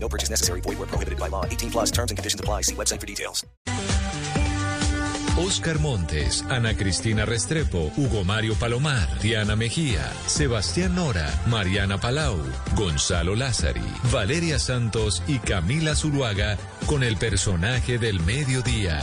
No purchase necessary. Void where prohibited by law. 18 plus terms and conditions apply. See website for details. Oscar Montes, Ana Cristina Restrepo, Hugo Mario Palomar, Diana Mejía, Sebastián Nora, Mariana Palau, Gonzalo Lázari, Valeria Santos y Camila Zuluaga con el personaje del mediodía.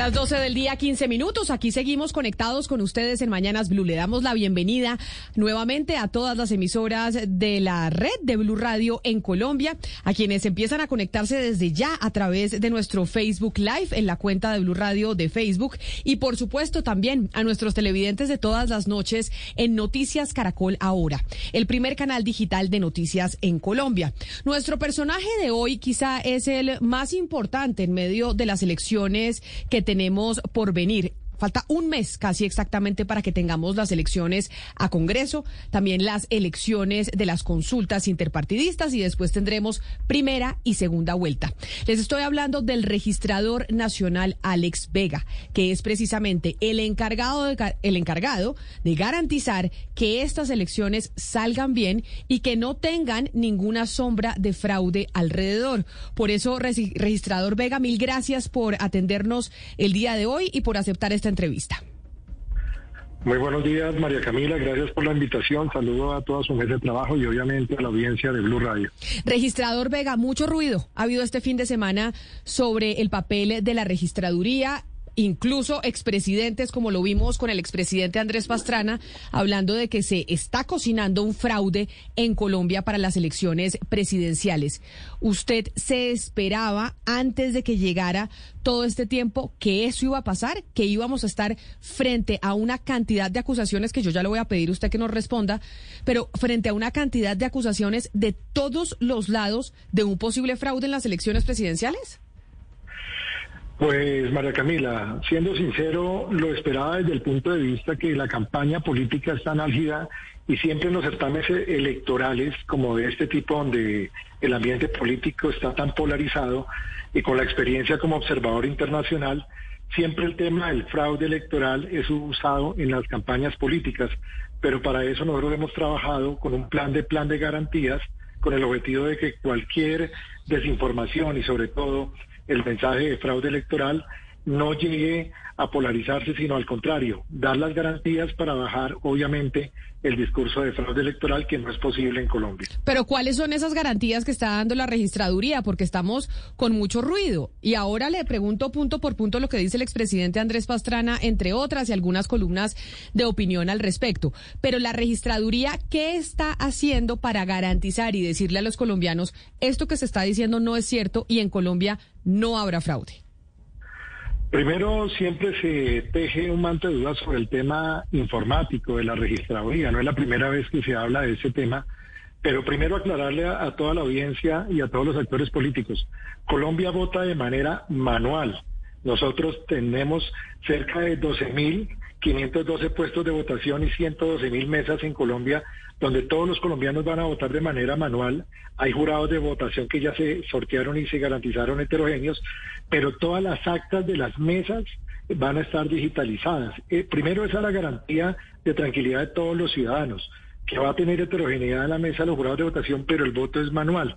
Las 12 del día, 15 minutos. Aquí seguimos conectados con ustedes en Mañanas Blue. Le damos la bienvenida nuevamente a todas las emisoras de la red de Blue Radio en Colombia, a quienes empiezan a conectarse desde ya a través de nuestro Facebook Live en la cuenta de Blue Radio de Facebook y por supuesto también a nuestros televidentes de todas las noches en Noticias Caracol Ahora, el primer canal digital de noticias en Colombia. Nuestro personaje de hoy quizá es el más importante en medio de las elecciones que tenemos por venir. Falta un mes casi exactamente para que tengamos las elecciones a Congreso, también las elecciones de las consultas interpartidistas y después tendremos primera y segunda vuelta. Les estoy hablando del registrador nacional Alex Vega, que es precisamente el encargado de, el encargado de garantizar que estas elecciones salgan bien y que no tengan ninguna sombra de fraude alrededor. Por eso, registrador Vega, mil gracias por atendernos el día de hoy y por aceptar esta entrevista. Muy buenos días, María Camila. Gracias por la invitación. Saludo a toda su mesa de trabajo y obviamente a la audiencia de Blue Radio. Registrador Vega, mucho ruido ha habido este fin de semana sobre el papel de la registraduría incluso expresidentes, como lo vimos con el expresidente Andrés Pastrana, hablando de que se está cocinando un fraude en Colombia para las elecciones presidenciales. ¿Usted se esperaba antes de que llegara todo este tiempo que eso iba a pasar, que íbamos a estar frente a una cantidad de acusaciones que yo ya le voy a pedir a usted que nos responda, pero frente a una cantidad de acusaciones de todos los lados de un posible fraude en las elecciones presidenciales? Pues María Camila, siendo sincero, lo esperaba desde el punto de vista que la campaña política es tan álgida y siempre en los certámenes electorales como de este tipo donde el ambiente político está tan polarizado y con la experiencia como observador internacional, siempre el tema del fraude electoral es usado en las campañas políticas, pero para eso nosotros hemos trabajado con un plan de plan de garantías con el objetivo de que cualquier desinformación y sobre todo el mensaje de fraude electoral no llegue a polarizarse, sino al contrario, dar las garantías para bajar, obviamente, el discurso de fraude electoral que no es posible en Colombia. Pero ¿cuáles son esas garantías que está dando la registraduría? Porque estamos con mucho ruido. Y ahora le pregunto punto por punto lo que dice el expresidente Andrés Pastrana, entre otras, y algunas columnas de opinión al respecto. Pero la registraduría, ¿qué está haciendo para garantizar y decirle a los colombianos esto que se está diciendo no es cierto y en Colombia no habrá fraude? Primero, siempre se teje un manto de dudas sobre el tema informático de la registraduría. No es la primera vez que se habla de ese tema, pero primero aclararle a, toda la audiencia y a todos los actores políticos. Colombia vota de manera manual. Nosotros tenemos cerca de 12 mil 512 puestos de votación y 112 mil mesas en Colombia, donde todos los colombianos van a votar de manera manual. Hay jurados de votación que ya se sortearon y se garantizaron heterogéneos, pero todas las actas de las mesas van a estar digitalizadas. Eh, primero, esa es la garantía de tranquilidad de todos los ciudadanos, que va a tener heterogeneidad en la mesa los jurados de votación, pero el voto es manual.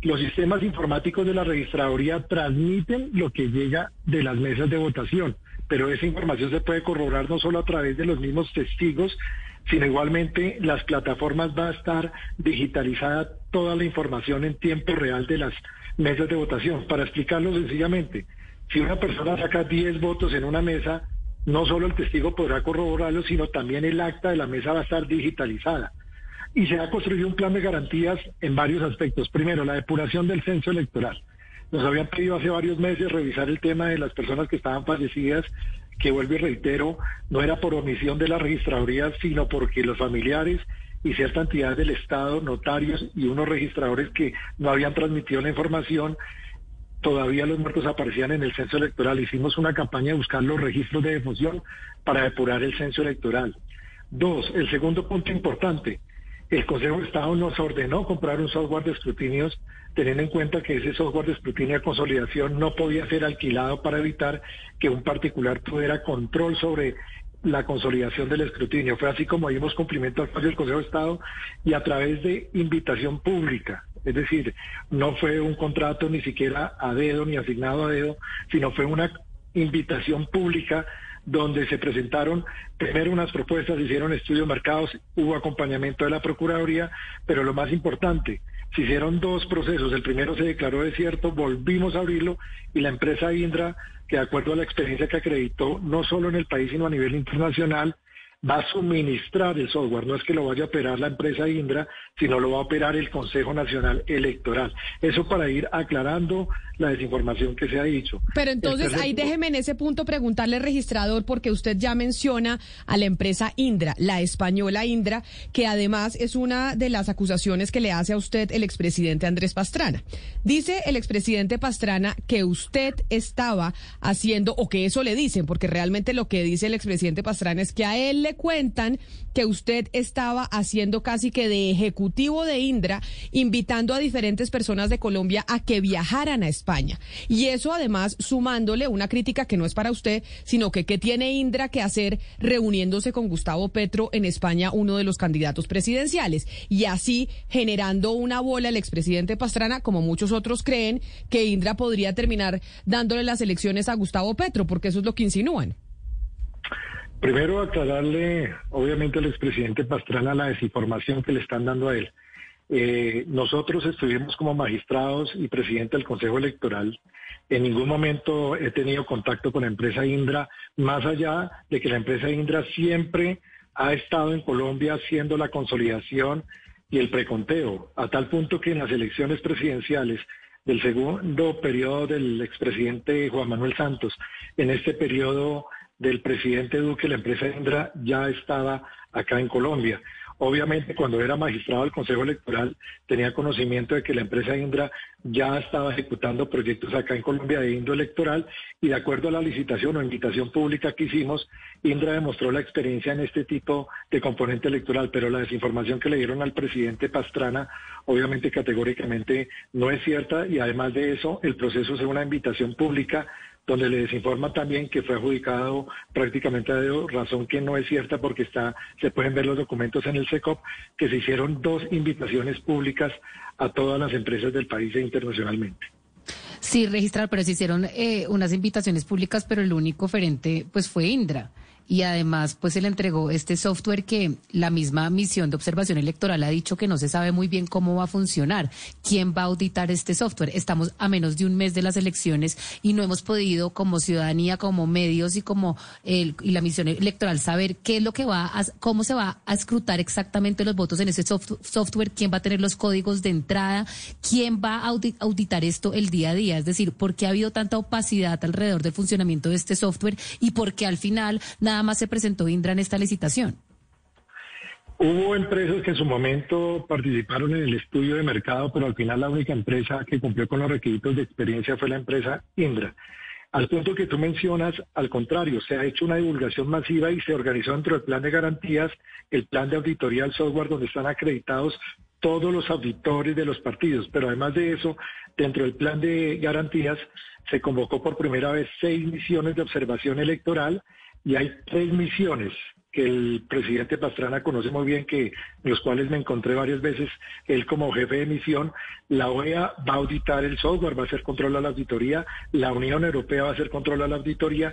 Los sistemas informáticos de la registraduría transmiten lo que llega de las mesas de votación pero esa información se puede corroborar no solo a través de los mismos testigos, sino igualmente las plataformas va a estar digitalizada toda la información en tiempo real de las mesas de votación. Para explicarlo sencillamente, si una persona saca 10 votos en una mesa, no solo el testigo podrá corroborarlo, sino también el acta de la mesa va a estar digitalizada. Y se ha construido un plan de garantías en varios aspectos. Primero, la depuración del censo electoral. Nos habían pedido hace varios meses revisar el tema de las personas que estaban fallecidas, que vuelvo y reitero, no era por omisión de la registraduría, sino porque los familiares y cierta entidad del Estado, notarios y unos registradores que no habían transmitido la información, todavía los muertos aparecían en el censo electoral. Hicimos una campaña de buscar los registros de defunción para depurar el censo electoral. Dos, el segundo punto importante, el Consejo de Estado nos ordenó comprar un software de escrutinios teniendo en cuenta que ese software de escrutinio de consolidación no podía ser alquilado para evitar que un particular tuviera control sobre la consolidación del escrutinio. Fue así como dimos cumplimiento al fallo del Consejo de Estado y a través de invitación pública. Es decir, no fue un contrato ni siquiera a dedo ni asignado a dedo, sino fue una invitación pública donde se presentaron primero unas propuestas, hicieron estudios marcados, hubo acompañamiento de la Procuraduría, pero lo más importante, se hicieron dos procesos. El primero se declaró desierto, volvimos a abrirlo y la empresa Indra, que de acuerdo a la experiencia que acreditó, no solo en el país, sino a nivel internacional, va a suministrar el software. No es que lo vaya a operar la empresa Indra, sino lo va a operar el Consejo Nacional Electoral. Eso para ir aclarando la desinformación que se ha dicho. Pero entonces ahí déjeme en ese punto preguntarle, registrador, porque usted ya menciona a la empresa Indra, la española Indra, que además es una de las acusaciones que le hace a usted el expresidente Andrés Pastrana. Dice el expresidente Pastrana que usted estaba haciendo, o que eso le dicen, porque realmente lo que dice el expresidente Pastrana es que a él cuentan que usted estaba haciendo casi que de ejecutivo de Indra, invitando a diferentes personas de Colombia a que viajaran a España España. Y eso además sumándole una crítica que no es para usted, sino que qué tiene Indra que hacer reuniéndose con Gustavo Petro en España, uno de los candidatos presidenciales. Y así generando una bola el expresidente Pastrana, como muchos otros creen, que Indra podría terminar dándole las elecciones a Gustavo Petro, porque eso es lo que insinúan. Primero aclararle, obviamente, al expresidente Pastrana la desinformación que le están dando a él. Eh, nosotros estuvimos como magistrados y presidente del Consejo Electoral. En ningún momento he tenido contacto con la empresa Indra, más allá de que la empresa Indra siempre ha estado en Colombia haciendo la consolidación y el preconteo, a tal punto que en las elecciones presidenciales del segundo periodo del expresidente Juan Manuel Santos, en este periodo del presidente Duque, la empresa Indra ya estaba acá en Colombia. Obviamente, cuando era magistrado del Consejo Electoral, tenía conocimiento de que la empresa Indra ya estaba ejecutando proyectos acá en Colombia de índole electoral y de acuerdo a la licitación o invitación pública que hicimos, Indra demostró la experiencia en este tipo de componente electoral, pero la desinformación que le dieron al presidente Pastrana, obviamente categóricamente no es cierta y además de eso, el proceso es una invitación pública donde le desinforma también que fue adjudicado prácticamente a dedo, razón que no es cierta porque está, se pueden ver los documentos en el SECOP, que se hicieron dos invitaciones públicas a todas las empresas del país e internacionalmente. Sí, registrar, pero se hicieron eh, unas invitaciones públicas, pero el único oferente pues fue Indra y además pues se le entregó este software que la misma misión de observación electoral ha dicho que no se sabe muy bien cómo va a funcionar. ¿Quién va a auditar este software? Estamos a menos de un mes de las elecciones y no hemos podido como ciudadanía, como medios y como el, y la misión electoral saber qué es lo que va a, cómo se va a escrutar exactamente los votos en ese software, quién va a tener los códigos de entrada, quién va a auditar esto el día a día. Es decir, por qué ha habido tanta opacidad alrededor del funcionamiento de este software y por qué al final nada más se presentó Indra en esta licitación? Hubo empresas que en su momento participaron en el estudio de mercado, pero al final la única empresa que cumplió con los requisitos de experiencia fue la empresa Indra. Al punto que tú mencionas, al contrario, se ha hecho una divulgación masiva y se organizó dentro del plan de garantías el plan de auditoría del software donde están acreditados todos los auditores de los partidos. Pero además de eso, dentro del plan de garantías se convocó por primera vez seis misiones de observación electoral y hay tres misiones que el presidente Pastrana conoce muy bien, que los cuales me encontré varias veces, él como jefe de misión, la OEA va a auditar el software, va a hacer control a la auditoría, la Unión Europea va a hacer control a la auditoría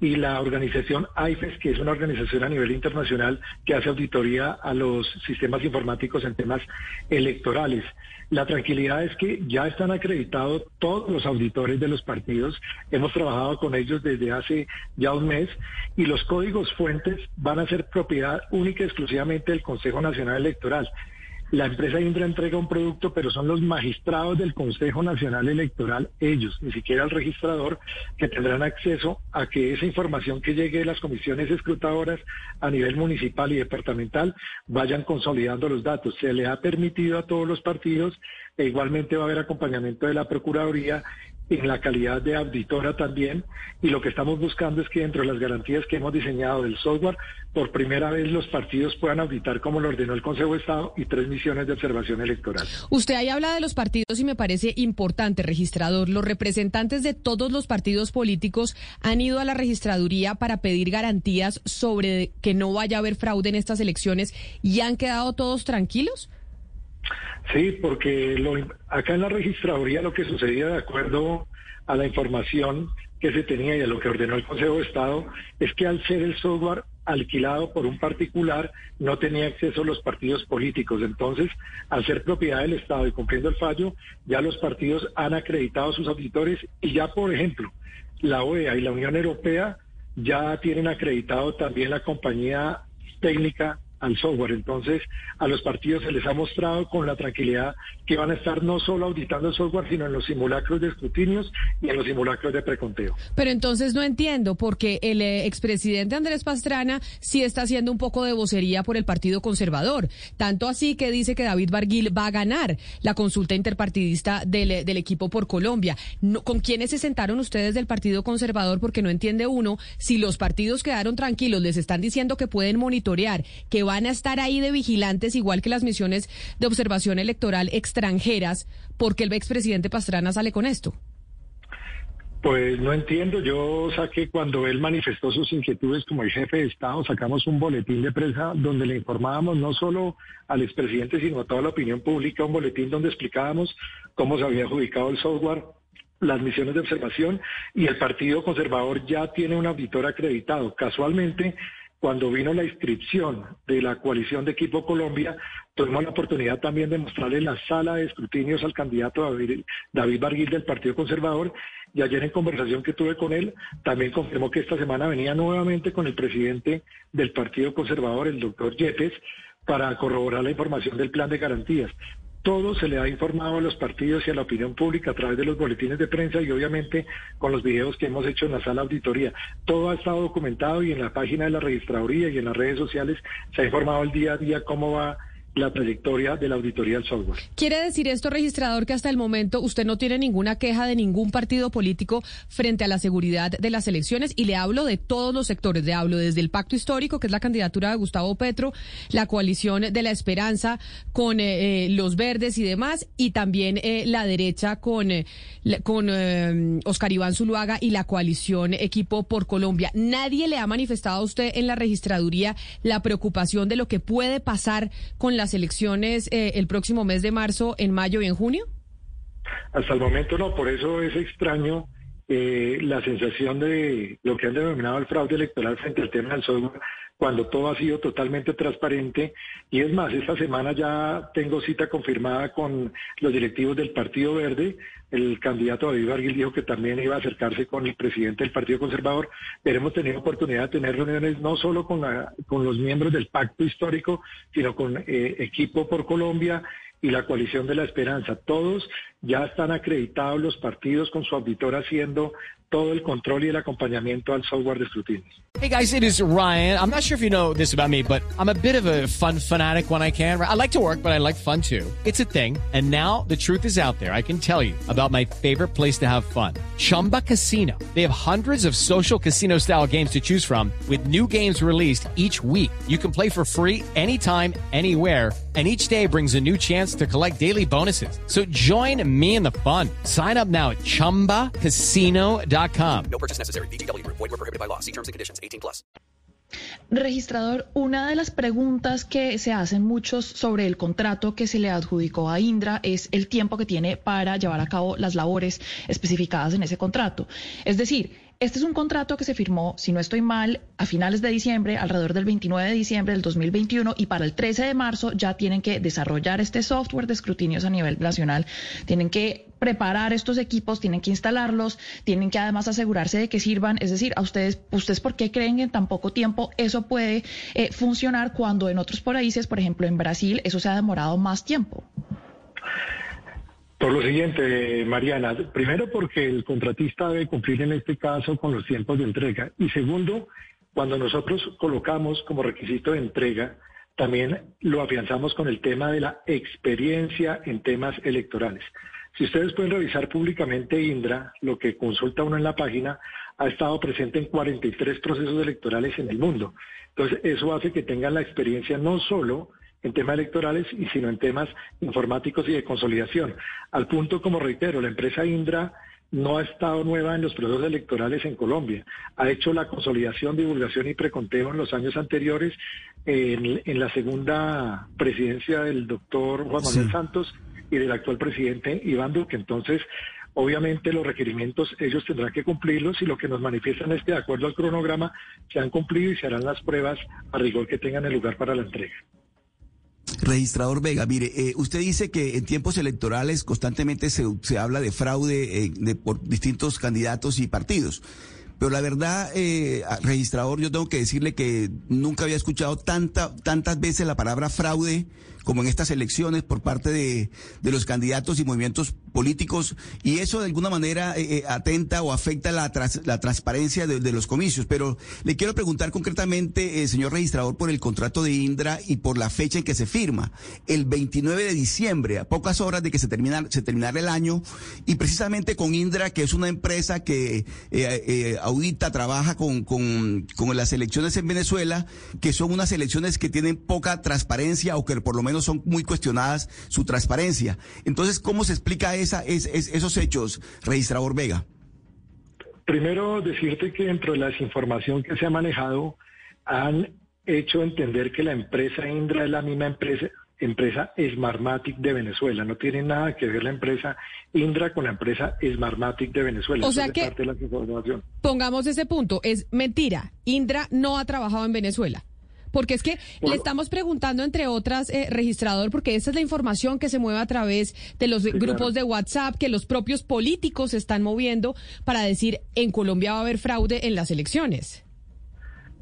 y la organización IFES, que es una organización a nivel internacional que hace auditoría a los sistemas informáticos en temas electorales. La tranquilidad es que ya están acreditados todos los auditores de los partidos, hemos trabajado con ellos desde hace ya un mes y los códigos fuentes van a ser propiedad única y exclusivamente del Consejo Nacional Electoral. La empresa Indra entrega un producto, pero son los magistrados del Consejo Nacional Electoral, ellos, ni siquiera el registrador, que tendrán acceso a que esa información que llegue de las comisiones escrutadoras a nivel municipal y departamental vayan consolidando los datos. Se le ha permitido a todos los partidos e igualmente va a haber acompañamiento de la Procuraduría en la calidad de auditora también. Y lo que estamos buscando es que dentro de las garantías que hemos diseñado del software, por primera vez los partidos puedan auditar como lo ordenó el Consejo de Estado y tres misiones de observación electoral. Usted ahí habla de los partidos y me parece importante, registrador. Los representantes de todos los partidos políticos han ido a la registraduría para pedir garantías sobre que no vaya a haber fraude en estas elecciones y han quedado todos tranquilos. Sí, porque lo, acá en la registraduría lo que sucedía de acuerdo a la información que se tenía y a lo que ordenó el Consejo de Estado es que al ser el software alquilado por un particular no tenía acceso los partidos políticos. Entonces, al ser propiedad del Estado y cumpliendo el fallo, ya los partidos han acreditado a sus auditores y ya, por ejemplo, la OEA y la Unión Europea ya tienen acreditado también la compañía técnica al software. Entonces, a los partidos se les ha mostrado con la tranquilidad que van a estar no solo auditando el software, sino en los simulacros de escrutinios y en los simulacros de preconteo. Pero entonces no entiendo, porque el eh, expresidente Andrés Pastrana sí está haciendo un poco de vocería por el Partido Conservador. Tanto así que dice que David Barguil va a ganar la consulta interpartidista del, eh, equipo por Colombia. ¿Con quiénes se sentaron ustedes del Partido Conservador? Porque no entiende uno si los partidos quedaron tranquilos, les están diciendo que pueden monitorear, que van a estar ahí de vigilantes, igual que las misiones de observación electoral extranjeras, porque el expresidente Pastrana sale con esto? Pues no entiendo, yo saqué cuando él manifestó sus inquietudes como el jefe de Estado, sacamos un boletín de prensa donde le informábamos no solo al expresidente, sino a toda la opinión pública, un boletín donde explicábamos cómo se había adjudicado el software, las misiones de observación y el Partido Conservador ya tiene un auditor acreditado. Casualmente, cuando vino la inscripción de la coalición de Equipo Colombia, tuvimos la oportunidad también de mostrarle la sala de escrutinios al candidato David, David Barguil del Partido Conservador y ayer en conversación que tuve con él, también confirmó que esta semana venía nuevamente con el presidente del Partido Conservador, el doctor Yepes, para corroborar la información del plan de garantías todo se le ha informado a los partidos y a la opinión pública a través de los boletines de prensa y obviamente con los videos que hemos hecho en la sala auditoría. Todo ha estado documentado y en la página de la registraduría y en las redes sociales se ha informado el día a día cómo va la trayectoria de la auditoría del software. ¿Quiere decir esto, registrador, que hasta el momento usted no tiene ninguna queja de ningún partido político frente a la seguridad de las elecciones? Y le hablo de todos los sectores, le hablo desde el pacto histórico, que es la candidatura de Gustavo Petro, la coalición de la esperanza con eh, eh, los verdes y demás, y también eh, la derecha con, con Oscar Iván Zuluaga y la coalición Equipo por Colombia. ¿Nadie le ha manifestado a usted en la registraduría la preocupación de lo que puede pasar con la elecciones eh, el próximo mes de marzo, en mayo y en junio? Hasta el momento no, por eso es extraño eh, la sensación de lo que han denominado el fraude electoral frente al tema del software, cuando todo ha sido totalmente transparente. Y es más, esta semana ya tengo cita confirmada con los directivos del Partido Verde. El candidato David Barguil dijo que también iba a acercarse con el presidente del Partido Conservador. Pero hemos tenido oportunidad de tener reuniones no solo con, la, con los miembros del pacto histórico, sino con eh, Equipo por Colombia y la coalición de la esperanza. Todos ya están acreditados los partidos con su auditor haciendo todo el control y el acompañamiento al software de escrutinio. Hey guys, it is Ryan. I'm not sure if you know this about me, but I'm a bit of a fun fanatic when I can. I like to work, but I like fun too. It's a thing. And now the truth is out there. I can tell you about my favorite place to have fun. Chumba Casino. They have hundreds of social casino style games to choose from with new games released each week. You can play for free anytime, anywhere and each day brings a new chance to collect daily bonuses. So join me in the fun. Sign up now at ChumbaCasino.com. No purchase necessary. BGW. Void were prohibited by law. See terms and conditions. 18 plus. Registrador, una de las preguntas que se hacen muchos sobre el contrato que se le adjudicó a Indra es el tiempo que tiene para llevar a cabo las labores especificadas en ese contrato. Es decir, Este es un contrato que se firmó, si no estoy mal, a finales de diciembre, alrededor del 29 de diciembre del 2021, y para el 13 de marzo ya tienen que desarrollar este software de escrutinios a nivel nacional. Tienen que preparar estos equipos, tienen que instalarlos, tienen que además asegurarse de que sirvan. Es decir, a ustedes, ¿ustedes por qué creen que en tan poco tiempo eso puede eh, funcionar cuando en otros países, por ejemplo en Brasil, eso se ha demorado más tiempo? Por lo siguiente, Mariana, primero porque el contratista debe cumplir en este caso con los tiempos de entrega y segundo, cuando nosotros colocamos como requisito de entrega, también lo afianzamos con el tema de la experiencia en temas electorales. Si ustedes pueden revisar públicamente Indra, lo que consulta uno en la página, ha estado presente en 43 procesos electorales en el mundo. Entonces, eso hace que tengan la experiencia no solo en temas electorales, y sino en temas informáticos y de consolidación. Al punto, como reitero, la empresa Indra no ha estado nueva en los procesos electorales en Colombia. Ha hecho la consolidación, divulgación y preconteo en los años anteriores, en, la segunda presidencia del doctor Juan Manuel Santos y del actual presidente Iván Duque. Entonces, obviamente los requerimientos ellos tendrán que cumplirlos y lo que nos manifiestan es que de acuerdo al cronograma se han cumplido y se harán las pruebas a rigor que tengan el lugar para la entrega. Registrador Vega, mire, eh, usted dice que en tiempos electorales constantemente se, se habla de fraude eh, de, por distintos candidatos y partidos. Pero la verdad, eh, registrador, yo tengo que decirle que nunca había escuchado tanta, tantas veces la palabra fraude como en estas elecciones por parte de, de los candidatos y movimientos políticos y eso de alguna manera eh, eh, atenta o afecta la, la transparencia de, los comicios. Pero le quiero preguntar concretamente, eh, señor registrador, por el contrato de Indra y por la fecha en que se firma, el 29 de diciembre, a pocas horas de que se, termina, se terminara el año, y precisamente con Indra, que es una empresa que audita, trabaja con, con, con las elecciones en Venezuela, que son unas elecciones que tienen poca transparencia o que por lo menos son muy cuestionadas su transparencia. Entonces, ¿cómo se explica esa, esos hechos, registrador Vega? Primero, decirte que dentro de la desinformación que se ha manejado, han hecho entender que la empresa Indra es la misma empresa, empresa Smartmatic de Venezuela. No tiene nada que ver la empresa Indra con la empresa Smartmatic de Venezuela. O sea que, pongamos ese punto, es mentira. Indra no ha trabajado en Venezuela. Porque es que le estamos preguntando, entre otras, eh, registrador, porque esa es la información que se mueve a través de los grupos de WhatsApp, que los propios políticos están moviendo para decir en Colombia va a haber fraude en las elecciones.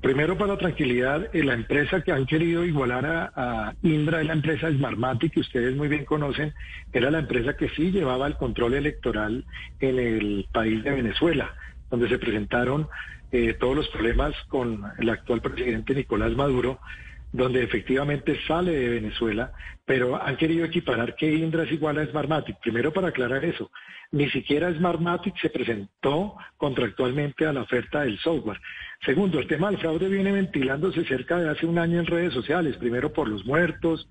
Primero, para tranquilidad, eh, la empresa que han querido igualar a, Indra es la empresa Smartmatic, que ustedes muy bien conocen, era la empresa que sí llevaba el control electoral en el país de Venezuela, donde se presentaron eh, todos los problemas con el actual presidente Nicolás Maduro, donde efectivamente sale de Venezuela, pero han querido equiparar que Indra es igual a Smartmatic. Primero para aclarar eso, ni siquiera Smartmatic se presentó contractualmente a la oferta del software. Segundo, el tema del fraude viene ventilándose cerca de hace un año en redes sociales, primero por los muertos,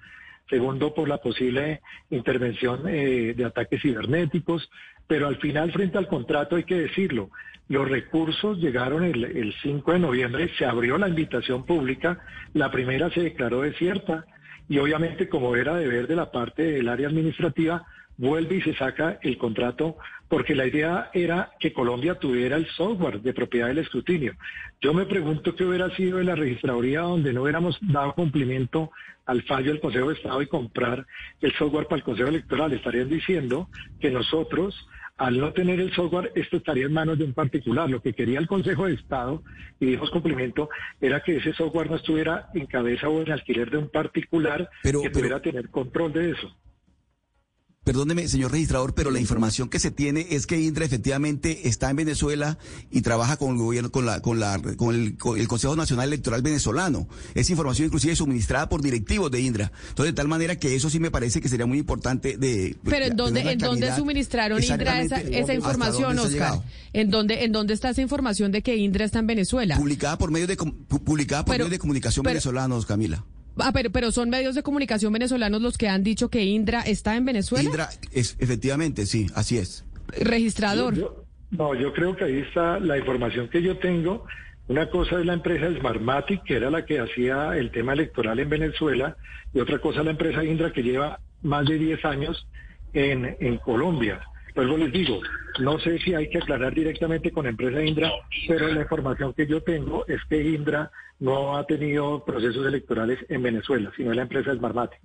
segundo por la posible intervención eh, de ataques cibernéticos, pero al final frente al contrato hay que decirlo, los recursos llegaron el, 5 de noviembre, se abrió la invitación pública, la primera se declaró desierta y obviamente como era deber de la parte del área administrativa, vuelve y se saca el contrato porque la idea era que Colombia tuviera el software de propiedad del escrutinio. Yo me pregunto qué hubiera sido de la registraduría donde no hubiéramos dado cumplimiento al fallo del Consejo de Estado y comprar el software para el Consejo Electoral. Estarían diciendo que nosotros al no tener el software, esto estaría en manos de un particular. Lo que quería el Consejo de Estado, y dimos cumplimiento, era que ese software no estuviera en cabeza o en alquiler de un particular que pudiera tener control de eso. Perdóneme, señor registrador, pero la información que se tiene es que Indra efectivamente está en Venezuela y trabaja con el gobierno, con la, con la, con el, Consejo Nacional Electoral venezolano. Es información inclusive suministrada por directivos de Indra. Entonces, de tal manera que eso sí me parece que sería muy importante de. Pero en dónde, en dónde suministraron Indra esa, información, Oscar. ¿En dónde, en dónde está esa información de que Indra está en Venezuela? Publicada por medios de, publicada por medios de comunicación venezolanos, Camila. Ah, pero, pero son medios de comunicación venezolanos los que han dicho que Indra está en Venezuela. Indra, es, efectivamente, sí, así es. Registrador. no, yo creo que ahí está la información que yo tengo. Una cosa es la empresa Smartmatic, que era la que hacía el tema electoral en Venezuela, y otra cosa es la empresa Indra, que lleva más de 10 años en, en Colombia. Luego les digo, no sé si hay que aclarar directamente con la empresa Indra, pero la información que yo tengo es que Indra no ha tenido procesos electorales en Venezuela, sino la empresa Smartmate.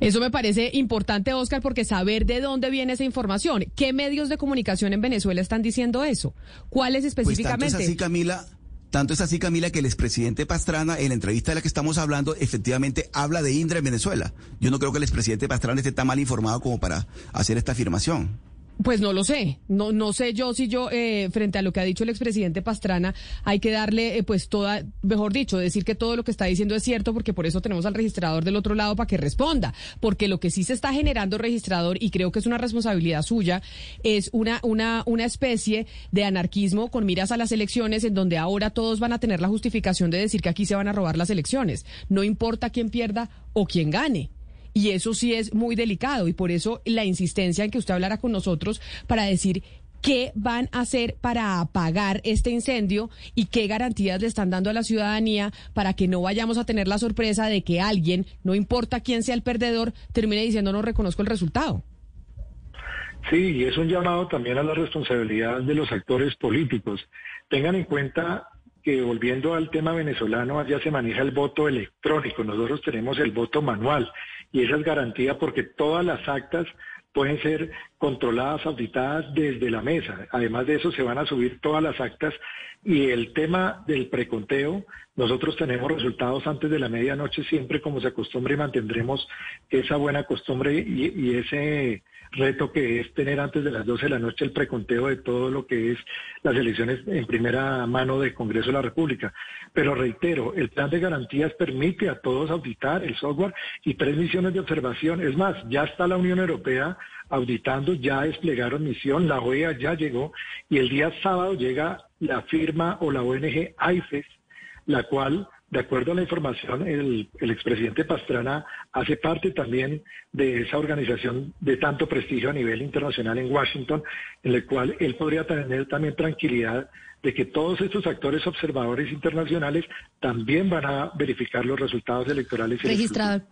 Eso me parece importante, Oscar, porque saber de dónde viene esa información. ¿Qué medios de comunicación en Venezuela están diciendo eso? ¿Cuáles específicamente? Pues tanto es así, Camila. Tanto es así, Camila, que el expresidente Pastrana, en la entrevista de la que estamos hablando, efectivamente habla de Indra en Venezuela. Yo no creo que el expresidente Pastrana esté tan mal informado como para hacer esta afirmación. Pues no lo sé, no no sé yo si yo eh, frente a lo que ha dicho el expresidente Pastrana hay que darle eh, pues toda, mejor dicho, decir que todo lo que está diciendo es cierto porque por eso tenemos al registrador del otro lado para que responda, porque lo que sí se está generando registrador y creo que es una responsabilidad suya es una una una especie de anarquismo con miras a las elecciones en donde ahora todos van a tener la justificación de decir que aquí se van a robar las elecciones, no importa quién pierda o quién gane. Y eso sí es muy delicado y por eso la insistencia en que usted hablara con nosotros para decir qué van a hacer para apagar este incendio y qué garantías le están dando a la ciudadanía para que no vayamos a tener la sorpresa de que alguien, no importa quién sea el perdedor, termine diciendo no reconozco el resultado. Sí, y es un llamado también a la responsabilidad de los actores políticos. Tengan en cuenta que volviendo al tema venezolano, allá se maneja el voto electrónico, nosotros tenemos el voto manual y esa es garantía porque todas las actas pueden ser controladas, auditadas desde la mesa. Además de eso, se van a subir todas las actas y el tema del preconteo, nosotros tenemos resultados antes de la medianoche siempre como se acostumbra y mantendremos esa buena costumbre y, y ese reto que es tener antes de las 12 de la noche el preconteo de todo lo que es las elecciones en primera mano del Congreso de la República. Pero reitero, el plan de garantías permite a todos auditar el software y tres misiones de observación. Es más, ya está la Unión Europea auditando, ya desplegaron misión, la OEA ya llegó y el día sábado llega la firma o la ONG IFES, la cual de acuerdo a la información, el, expresidente Pastrana hace parte también de esa organización de tanto prestigio a nivel internacional en Washington, en la cual él podría tener también tranquilidad de que todos estos actores observadores internacionales también van a verificar los resultados electorales. Registrado.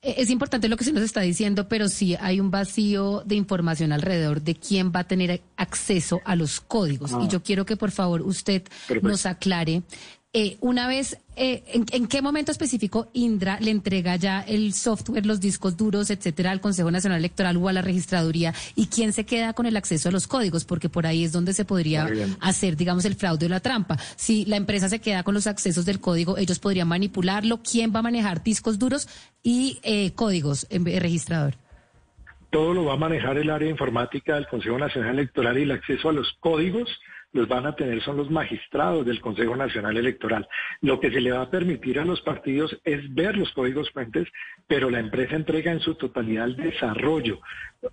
Es importante lo que se nos está diciendo, pero sí hay un vacío de información alrededor de quién va a tener acceso a los códigos. Y ah. yo quiero que por favor usted nos aclare eh, una vez, eh, en, qué momento específico Indra le entrega ya el software, los discos duros, etcétera, al Consejo Nacional Electoral o a la registraduría? ¿Y quién se queda con el acceso a los códigos? Porque por ahí es donde se podría hacer, digamos, el fraude o la trampa. Si la empresa se queda con los accesos del código, ellos podrían manipularlo. ¿Quién va a manejar discos duros y eh, códigos en registrador? Todo lo va a manejar el área informática del Consejo Nacional Electoral y el acceso a los códigos los van a tener son los magistrados del Consejo Nacional Electoral. Lo que se le va a permitir a los partidos es ver los códigos fuentes, pero la empresa entrega en su totalidad el desarrollo.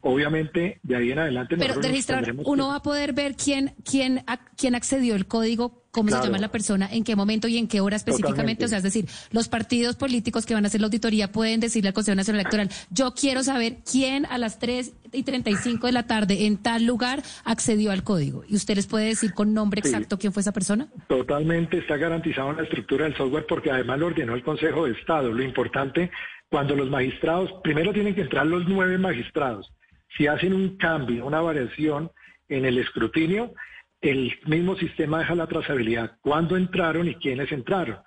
Obviamente, de ahí en adelante... Pero registrar, uno va a poder ver quién, quién, quién accedió el código cómo se llama la persona, en qué momento y en qué hora específicamente. O sea, es decir, los partidos políticos que van a hacer la auditoría pueden decirle al Consejo Nacional Electoral, yo quiero saber quién a las 3 y 35 de la tarde en tal lugar accedió al código. ¿Y usted les puede decir con nombre exacto quién fue esa persona? Totalmente, está garantizado en la estructura del software porque además lo ordenó el Consejo de Estado. Lo importante, cuando los magistrados, primero tienen que entrar los nueve magistrados. Si hacen un cambio, una variación en el escrutinio, el mismo sistema deja la trazabilidad, cuándo entraron y quiénes entraron.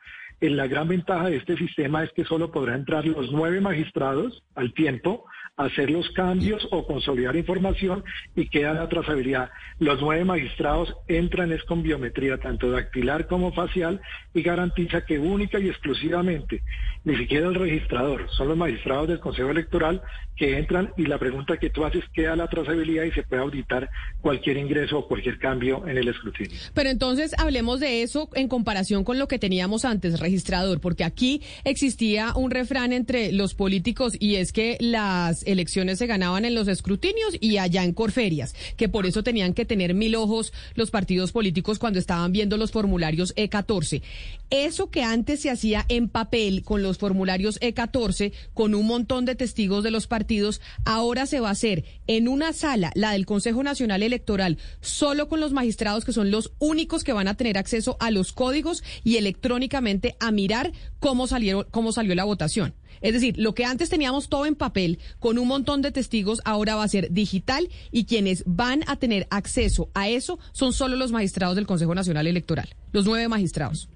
La gran ventaja de este sistema es que solo podrán entrar los nueve magistrados al tiempo, hacer los cambios o consolidar información y queda la trazabilidad. Los nueve magistrados entran es con biometría, tanto dactilar como facial, y garantiza que única y exclusivamente, ni siquiera el registrador, son los magistrados del Consejo Electoral que entran y la pregunta que tú haces queda la trazabilidad y se puede auditar cualquier ingreso o cualquier cambio en el escrutinio. Pero entonces hablemos de eso en comparación con lo que teníamos antes, registrador, porque aquí existía un refrán entre los políticos y es que las elecciones se ganaban en los escrutinios y allá en Corferias, que por eso tenían que tener mil ojos los partidos políticos cuando estaban viendo los formularios E14. Eso que antes se hacía en papel con los formularios E14, con un montón de testigos de los partidos, ahora se va a hacer en una sala, la del Consejo Nacional Electoral, solo con los magistrados que son los únicos que van a tener acceso a los códigos y electrónicamente a mirar cómo salieron, cómo salió la votación. Es decir, lo que antes teníamos todo en papel con un montón de testigos, ahora va a ser digital y quienes van a tener acceso a eso son solo los magistrados del Consejo Nacional Electoral, los nueve magistrados.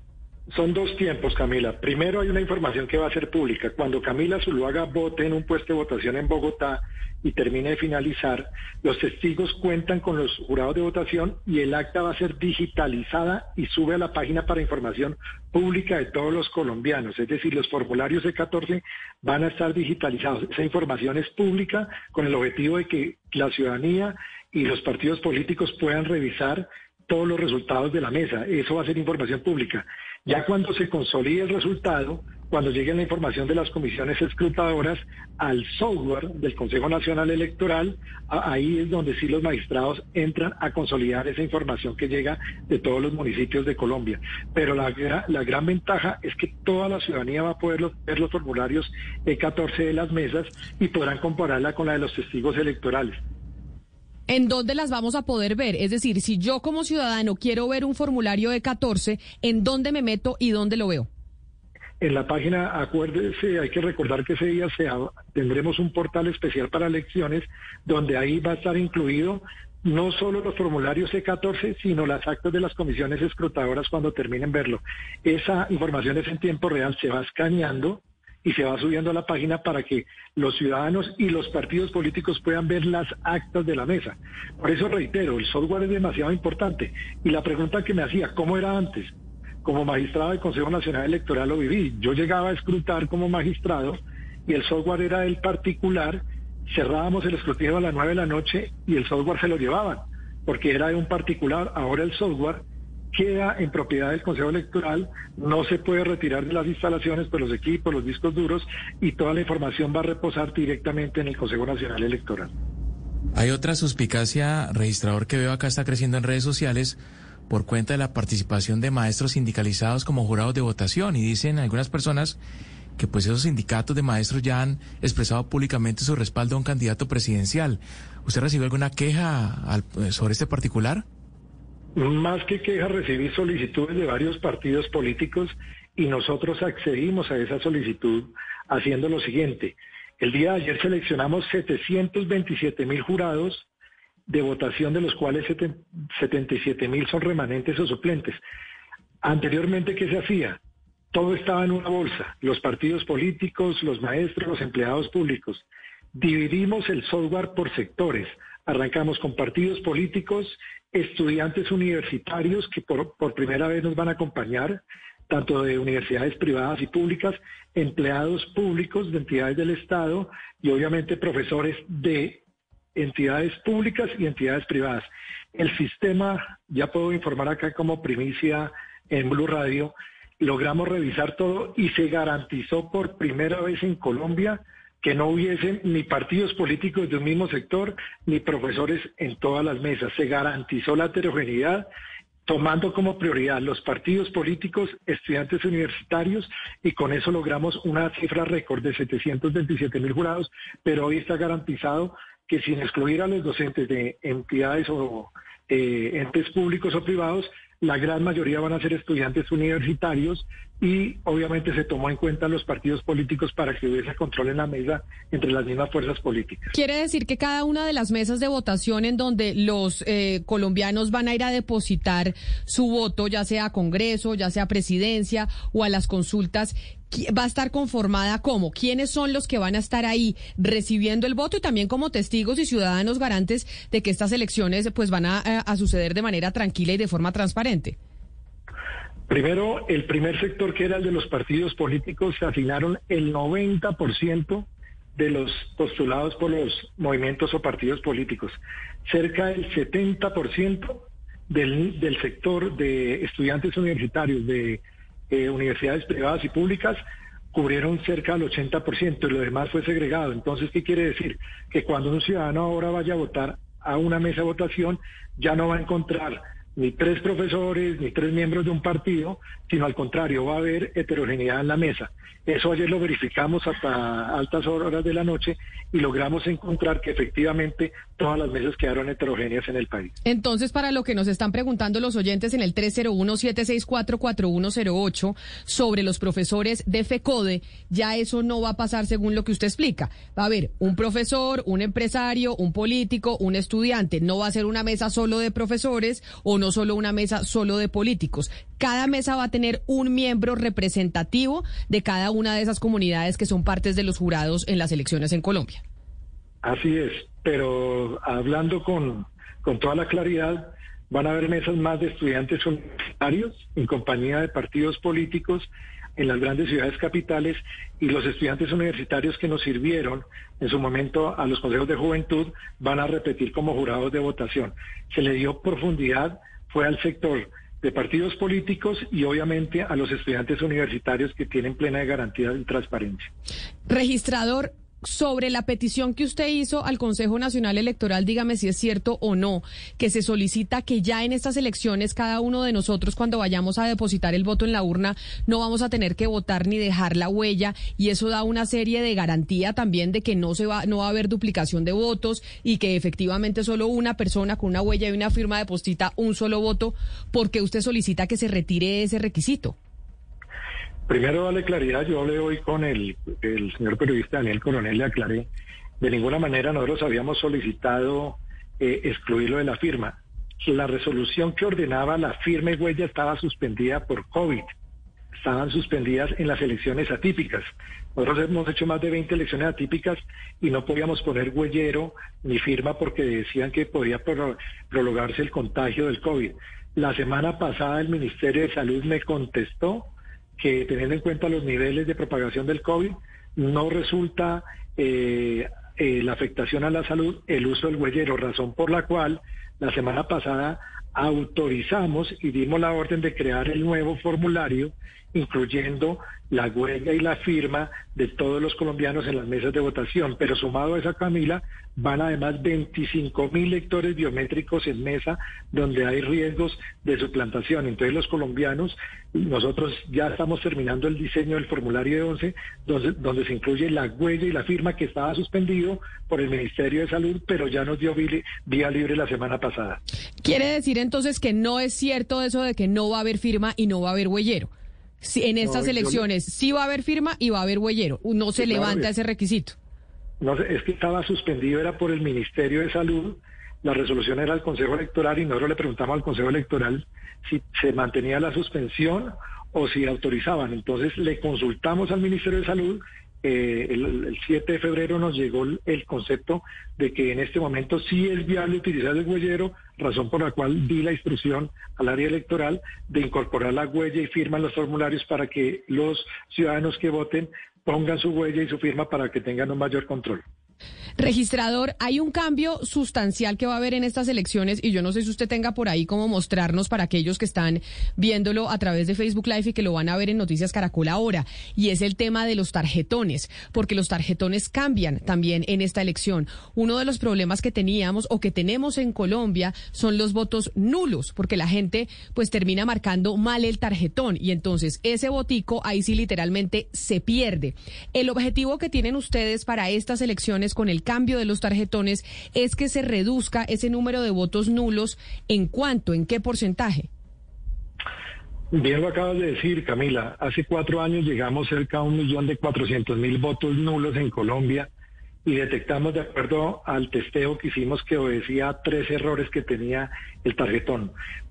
Son dos tiempos, Camila. Primero hay una información que va a ser pública. Cuando Camila Zuluaga vote en un puesto de votación en Bogotá y termine de finalizar, los testigos cuentan con los jurados de votación y el acta va a ser digitalizada y sube a la página para información pública de todos los colombianos. Es decir, los formularios de 14 van a estar digitalizados. Esa información es pública con el objetivo de que la ciudadanía y los partidos políticos puedan revisar todos los resultados de la mesa. Eso va a ser información pública. Ya cuando se consolide el resultado, cuando llegue la información de las comisiones escrutadoras al software del Consejo Nacional Electoral, ahí es donde sí los magistrados entran a consolidar esa información que llega de todos los municipios de Colombia. Pero la, gran ventaja es que toda la ciudadanía va a poder ver los formularios E14 de las mesas y podrán compararla con la de los testigos electorales. ¿En dónde las vamos a poder ver? Es decir, si yo como ciudadano quiero ver un formulario de 14, ¿en dónde me meto y dónde lo veo? En la página, acuérdese, hay que recordar que ese día se, tendremos un portal especial para elecciones donde ahí va a estar incluido no solo los formularios C14, sino las actas de las comisiones escrutadoras cuando terminen verlo. Esa información es en tiempo real, se va escaneando y se va subiendo a la página para que los ciudadanos y los partidos políticos puedan ver las actas de la mesa. Por eso reitero, el software es demasiado importante. Y la pregunta que me hacía, ¿cómo era antes? Como magistrado del Consejo Nacional Electoral lo viví. Yo llegaba a escrutar como magistrado y el software era el particular, cerrábamos el escrutinio a las nueve de la noche y el software se lo llevaban, porque era de un particular, ahora el software queda en propiedad del Consejo Electoral, no se puede retirar de las instalaciones por los equipos, los discos duros y toda la información va a reposar directamente en el Consejo Nacional Electoral. Hay otra suspicacia, registrador, que veo acá está creciendo en redes sociales por cuenta de la participación de maestros sindicalizados como jurados de votación y dicen algunas personas que pues esos sindicatos de maestros ya han expresado públicamente su respaldo a un candidato presidencial. ¿Usted recibió alguna queja sobre este particular? Más que queja, recibí solicitudes de varios partidos políticos y nosotros accedimos a esa solicitud haciendo lo siguiente. El día de ayer seleccionamos 727 mil jurados de votación, de los cuales 77 mil son remanentes o suplentes. Anteriormente, ¿qué se hacía? Todo estaba en una bolsa, los partidos políticos, los maestros, los empleados públicos. Dividimos el software por sectores. Arrancamos con partidos políticos, estudiantes universitarios que por, primera vez nos van a acompañar, tanto de universidades privadas y públicas, empleados públicos de entidades del Estado y obviamente profesores de entidades públicas y entidades privadas. El sistema, ya puedo informar acá como primicia en Blue Radio, logramos revisar todo y se garantizó por primera vez en Colombia que no hubiesen ni partidos políticos de un mismo sector ni profesores en todas las mesas. Se garantizó la heterogeneidad tomando como prioridad los partidos políticos, estudiantes universitarios, y con eso logramos una cifra récord de 727 mil jurados, pero hoy está garantizado que sin excluir a los docentes de entidades o eh, entes públicos o privados, la gran mayoría van a ser estudiantes universitarios y obviamente se tomó en cuenta los partidos políticos para que hubiese control en la mesa entre las mismas fuerzas políticas. Quiere decir que cada una de las mesas de votación en donde los eh, colombianos van a ir a depositar su voto, ya sea a Congreso, ya sea presidencia o a las consultas, va a estar conformada como quiénes son los que van a estar ahí recibiendo el voto y también como testigos y ciudadanos garantes de que estas elecciones pues van a, a suceder de manera tranquila y de forma transparente. Primero, el primer sector que era el de los partidos políticos se asignaron el 90% de los postulados por los movimientos o partidos políticos. Cerca del 70% del, del sector de estudiantes universitarios de eh, universidades privadas y públicas cubrieron cerca del 80% y lo demás fue segregado. Entonces, ¿qué quiere decir? Que cuando un ciudadano ahora vaya a votar a una mesa de votación, ya no va a encontrar ni tres profesores, ni tres miembros de un partido, sino al contrario, va a haber heterogeneidad en la mesa. Eso ayer lo verificamos hasta altas horas de la noche y logramos encontrar que efectivamente todas las mesas quedaron heterogéneas en el país. Entonces, para lo que nos están preguntando los oyentes en el 301-764-4108 sobre los profesores de FECODE, ya eso no va a pasar según lo que usted explica. Va a haber un profesor, un empresario, un político, un estudiante. No va a ser una mesa solo de profesores o no solo una mesa solo de políticos. Cada mesa va a tener un miembro representativo de cada una de esas comunidades que son partes de los jurados en las elecciones en Colombia. Así es, pero hablando con, con toda la claridad, van a haber mesas más de estudiantes universitarios en compañía de partidos políticos en las grandes ciudades capitales y los estudiantes universitarios que nos sirvieron en su momento a los consejos de juventud van a repetir como jurados de votación. Se le dio profundidad, fue al sector de partidos políticos y obviamente a los estudiantes universitarios que tienen plena garantía de transparencia. Registrador, sobre la petición que usted hizo al Consejo Nacional Electoral, dígame si es cierto o no, que se solicita que ya en estas elecciones cada uno de nosotros cuando vayamos a depositar el voto en la urna no vamos a tener que votar ni dejar la huella y eso da una serie de garantía también de que no se va no va a haber duplicación de votos y que efectivamente solo una persona con una huella y una firma deposita un solo voto porque usted solicita que se retire ese requisito. Primero, darle claridad. Yo hablé hoy con el, señor periodista Daniel Coronel, le aclaré. De ninguna manera nosotros habíamos solicitado eh, excluirlo de la firma. La resolución que ordenaba la firma y huella estaba suspendida por COVID. Estaban suspendidas en las elecciones atípicas. Nosotros hemos hecho más de 20 elecciones atípicas y no podíamos poner huellero ni firma porque decían que podía prolongarse el contagio del COVID. La semana pasada el Ministerio de Salud me contestó que teniendo en cuenta los niveles de propagación del COVID, no resulta eh, eh, la afectación a la salud el uso del huellero, razón por la cual la semana pasada autorizamos y dimos la orden de crear el nuevo formulario, incluyendo la huelga y la firma de todos los colombianos en las mesas de votación. Pero sumado a esa, Camila, van además 25 mil lectores biométricos en mesa donde hay riesgos de suplantación. Entonces los colombianos, nosotros ya estamos terminando el diseño del formulario de 11, donde, donde se incluye la huella y la firma que estaba suspendido por el Ministerio de Salud, pero ya nos dio vía libre la semana pasada. Quiere decir entonces que no es cierto eso de que no va a haber firma y no va a haber huellero en estas elecciones sí va a haber firma y va a haber huellero. No se levanta ese requisito. No, es que estaba suspendido, era por el Ministerio de Salud. La resolución era al Consejo Electoral y nosotros le preguntamos al Consejo Electoral si se mantenía la suspensión o si autorizaban. Entonces le consultamos al Ministerio de Salud eh, el, 7 de febrero nos llegó el, concepto de que en este momento sí es viable utilizar el huellero, razón por la cual di la instrucción al área electoral de incorporar la huella y firma en los formularios para que los ciudadanos que voten pongan su huella y su firma para que tengan un mayor control. Registrador, hay un cambio sustancial que va a haber en estas elecciones y yo no sé si usted tenga por ahí cómo mostrarnos para aquellos que están viéndolo a través de Facebook Live y que lo van a ver en Noticias Caracol ahora, y es el tema de los tarjetones, porque los tarjetones cambian también en esta elección. Uno de los problemas que teníamos o que tenemos en Colombia son los votos nulos, porque la gente pues termina marcando mal el tarjetón y entonces ese votico ahí sí literalmente se pierde. El objetivo que tienen ustedes para estas elecciones con el cambio de los tarjetones es que se reduzca ese número de votos nulos. ¿En cuánto? ¿En qué porcentaje? Bien lo acabas de decir, Camila. Hace cuatro años llegamos cerca a un millón de cuatrocientos mil votos nulos en Colombia y detectamos, de acuerdo al testeo que hicimos, que obedecía a tres errores que tenía el tarjetón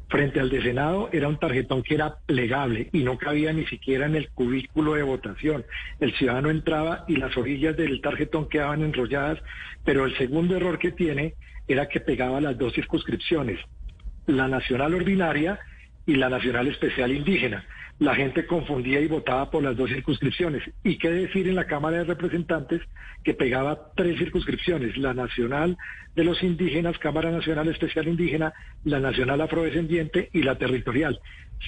frente al de Senado era un tarjetón que era plegable y no cabía ni siquiera en el cubículo de votación. El ciudadano entraba y las orillas del tarjetón quedaban enrolladas, pero el segundo error que tiene era que pegaba las dos circunscripciones, la nacional ordinaria y la nacional especial indígena la gente confundía y votaba por las dos circunscripciones. ¿Y qué decir en la Cámara de Representantes que pegaba tres circunscripciones? La nacional de los indígenas, Cámara Nacional Especial Indígena, la nacional afrodescendiente y la territorial.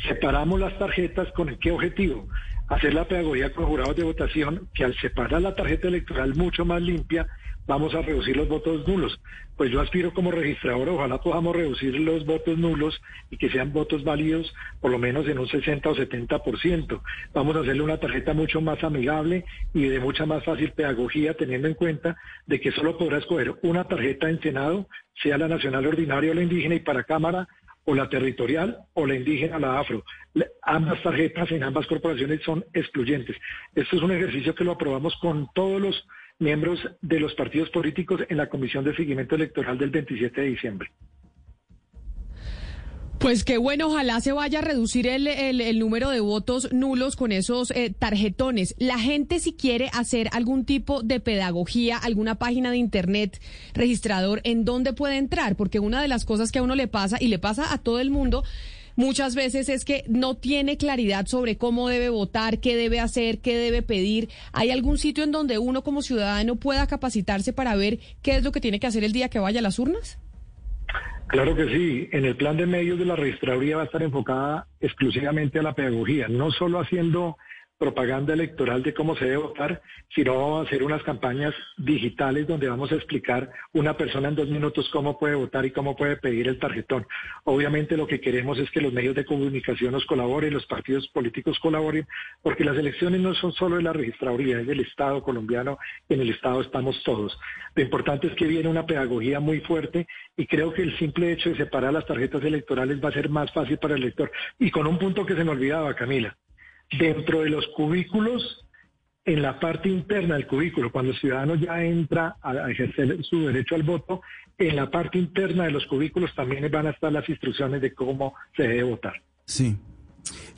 Separamos las tarjetas con qué objetivo? Hacer la pedagogía con jurados de votación, que al separar la tarjeta electoral mucho más limpia, vamos a reducir los votos nulos. Pues yo aspiro como registrador, ojalá podamos reducir los votos nulos y que sean votos válidos por lo menos en un 60 o 70%. Vamos a hacerle una tarjeta mucho más amigable y de mucha más fácil pedagogía, teniendo en cuenta de que solo podrá escoger una tarjeta en Senado, sea la nacional ordinaria o la indígena, y para Cámara o la territorial o la indígena, la afro. ambas tarjetas en ambas corporaciones son excluyentes. Esto es un ejercicio que lo aprobamos con todos los miembros de los partidos políticos en la Comisión de Seguimiento Electoral del 27 de diciembre. Pues qué bueno, ojalá se vaya a reducir el, el, número de votos nulos con esos eh, tarjetones. La gente si quiere hacer algún tipo de pedagogía, alguna página de internet, registrador, ¿en dónde puede entrar? Porque una de las cosas que a uno le pasa, y le pasa a todo el mundo, muchas veces es que no tiene claridad sobre cómo debe votar, qué debe hacer, qué debe pedir. ¿Hay algún sitio en donde uno como ciudadano pueda capacitarse para ver qué es lo que tiene que hacer el día que vaya a las urnas? Claro que sí. En el plan de medios de la registraduría va a estar enfocada exclusivamente a la pedagogía, no solo haciendo propaganda electoral de cómo se debe votar, sino hacer unas campañas digitales donde vamos a explicar una persona en dos minutos cómo puede votar y cómo puede pedir el tarjetón. Obviamente lo que queremos es que los medios de comunicación nos colaboren, los partidos políticos colaboren, porque las elecciones no son solo de la registraduría, es del Estado colombiano, en el Estado estamos todos. Lo importante es que viene una pedagogía muy fuerte y creo que el simple hecho de separar las tarjetas electorales va a ser más fácil para el elector. Y con un punto que se me olvidaba, Camila dentro de los cubículos, en la parte interna del cubículo, cuando el ciudadano ya entra a ejercer su derecho al voto, en la parte interna de los cubículos también van a estar las instrucciones de cómo se debe votar. Sí.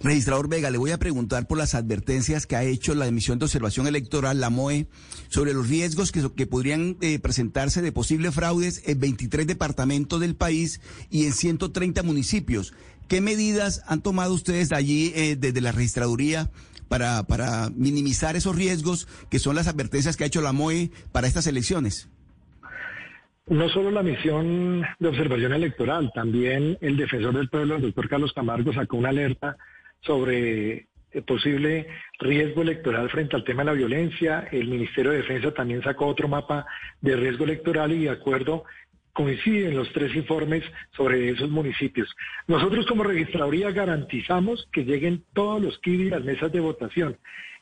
Registrador Vega, le voy a preguntar por las advertencias que ha hecho la Emisión de Observación Electoral, la MOE, sobre los riesgos que, que podrían eh, presentarse de posibles fraudes en 23 departamentos del país y en 130 municipios. ¿Qué medidas han tomado ustedes allí eh, desde la registraduría para, para minimizar esos riesgos que son las advertencias que ha hecho la MOE para estas elecciones? No solo la misión de observación electoral, también el defensor del pueblo, el doctor Carlos Camargo, sacó una alerta sobre el posible riesgo electoral frente al tema de la violencia. El Ministerio de Defensa también sacó otro mapa de riesgo electoral y de acuerdo coinciden los tres informes sobre esos municipios. Nosotros como registraduría garantizamos que lleguen todos los kits y las mesas de votación.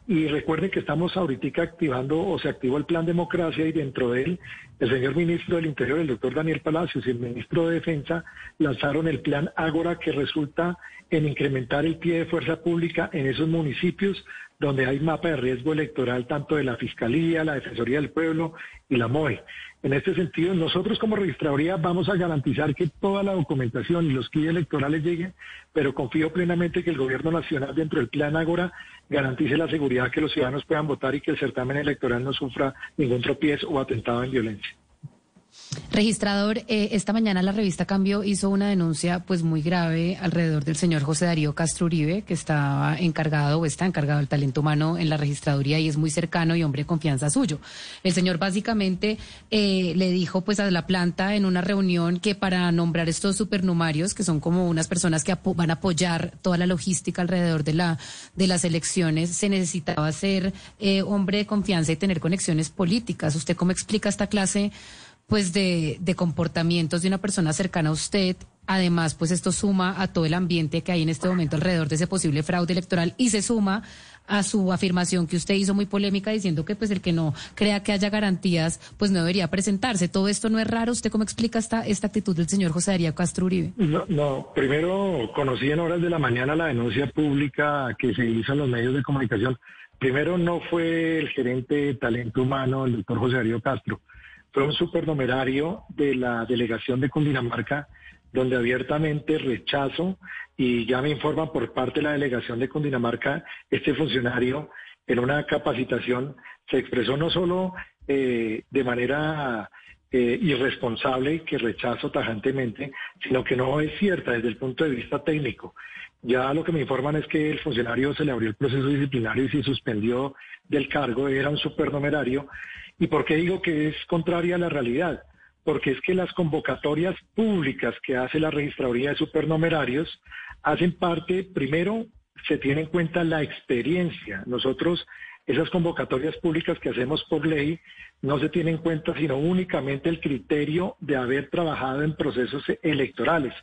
Y recuerden que estamos ahorita activando o se activó el plan democracia y dentro de él el señor ministro del Interior, el doctor Daniel Palacios y el ministro de Defensa lanzaron el plan Ágora que resulta en incrementar el pie de fuerza pública en esos municipios donde hay mapa de riesgo electoral tanto de la Fiscalía, la Defensoría del Pueblo y la MOE. En este sentido, nosotros como registraduría vamos a garantizar que toda la documentación y los kits electorales lleguen, pero confío plenamente que el Gobierno Nacional dentro del Plan Ágora garantice la seguridad que los ciudadanos puedan votar y que el certamen electoral no sufra ningún tropiezo o atentado en violencia. Registrador, eh, esta mañana la revista Cambio hizo una denuncia pues muy grave alrededor del señor José Darío Castro Uribe, que estaba encargado o está encargado del talento humano en la registraduría y es muy cercano y hombre de confianza suyo. El señor básicamente eh, le dijo pues a la planta en una reunión que para nombrar estos supernumarios, que son como unas personas que van a apoyar toda la logística alrededor de la de las elecciones, se necesitaba ser eh, hombre de confianza y tener conexiones políticas. ¿Usted cómo explica esta clase? Pues de, de comportamientos de una persona cercana a usted. Además, pues esto suma a todo el ambiente que hay en este momento alrededor de ese posible fraude electoral y se suma a su afirmación que usted hizo muy polémica diciendo que pues el que no crea que haya garantías pues no debería presentarse. Todo esto no es raro. ¿Usted cómo explica esta, esta actitud del señor José Darío Castro Uribe? No, no, primero conocí en horas de la mañana la denuncia pública que se hizo en los medios de comunicación. Primero no fue el gerente de talento humano, el doctor José Darío Castro fue un supernumerario de la delegación de Cundinamarca, donde abiertamente rechazo y ya me informan por parte de la delegación de Cundinamarca, este funcionario en una capacitación se expresó no solo eh, de manera eh, irresponsable, que rechazo tajantemente, sino que no es cierta desde el punto de vista técnico. Ya lo que me informan es que el funcionario se le abrió el proceso disciplinario y se suspendió del cargo, era un supernumerario ¿Y por qué digo que es contraria a la realidad? Porque es que las convocatorias públicas que hace la registraduría de supernumerarios hacen parte, primero, se tiene en cuenta la experiencia. Nosotros, esas convocatorias públicas que hacemos por ley, no se tiene en cuenta sino únicamente el criterio de haber trabajado en procesos electorales.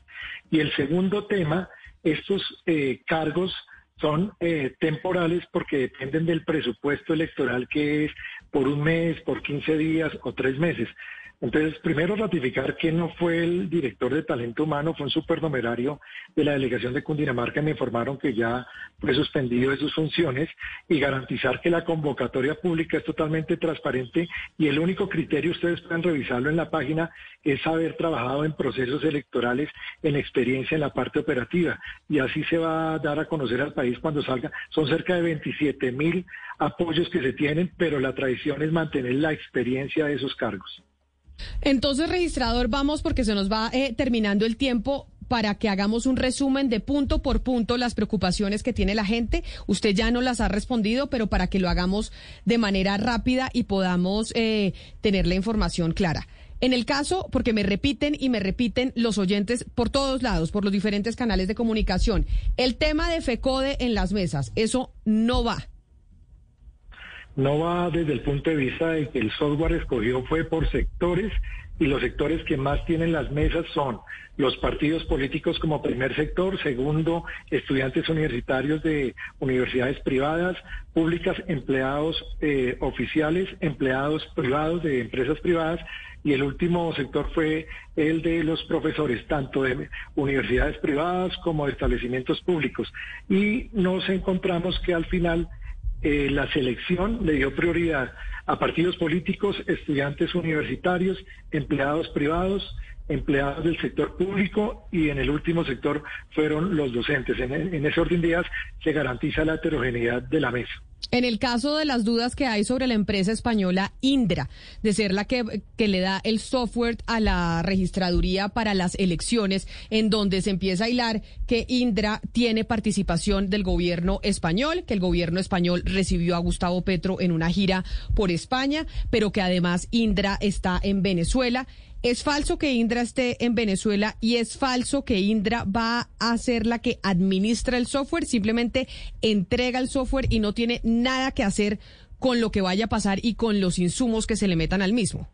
Y el segundo tema, estos eh, cargos son eh, temporales porque dependen del presupuesto electoral que es por un mes, por 15 días o tres meses. Entonces, primero ratificar que no fue el director de talento humano, fue un supernumerario de la delegación de Cundinamarca, me informaron que ya fue suspendido de sus funciones y garantizar que la convocatoria pública es totalmente transparente y el único criterio, ustedes pueden revisarlo en la página, es haber trabajado en procesos electorales en experiencia en la parte operativa y así se va a dar a conocer al país cuando salga. Son cerca de 27 mil apoyos que se tienen, pero la tradición es mantener la experiencia de esos cargos. Entonces, registrador, vamos porque se nos va eh, terminando el tiempo para que hagamos un resumen de punto por punto las preocupaciones que tiene la gente. Usted ya no las ha respondido, pero para que lo hagamos de manera rápida y podamos eh, tener la información clara. En el caso, porque me repiten y me repiten los oyentes por todos lados, por los diferentes canales de comunicación, el tema de FECODE en las mesas, eso no va no va desde el punto de vista de que el software escogido fue por sectores y los sectores que más tienen las mesas son los partidos políticos como primer sector, segundo, estudiantes universitarios de universidades privadas, públicas, empleados eh, oficiales, empleados privados de empresas privadas y el último sector fue el de los profesores, tanto de universidades privadas como de establecimientos públicos. Y nos encontramos que al final eh, la selección le dio prioridad a partidos políticos, estudiantes universitarios, empleados privados, empleados del sector público y en el último sector fueron los docentes. En, en ese orden de días se garantiza la heterogeneidad de la mesa. En el caso de las dudas que hay sobre la empresa española Indra, de ser la que, que, le da el software a la registraduría para las elecciones, en donde se empieza a hilar que Indra tiene participación del gobierno español, que el gobierno español recibió a Gustavo Petro en una gira por España, pero que además Indra está en Venezuela. Es falso que Indra esté en Venezuela y es falso que Indra va a ser la que administra el software, simplemente entrega el software y no tiene nada que hacer con lo que vaya a pasar y con los insumos que se le metan al mismo.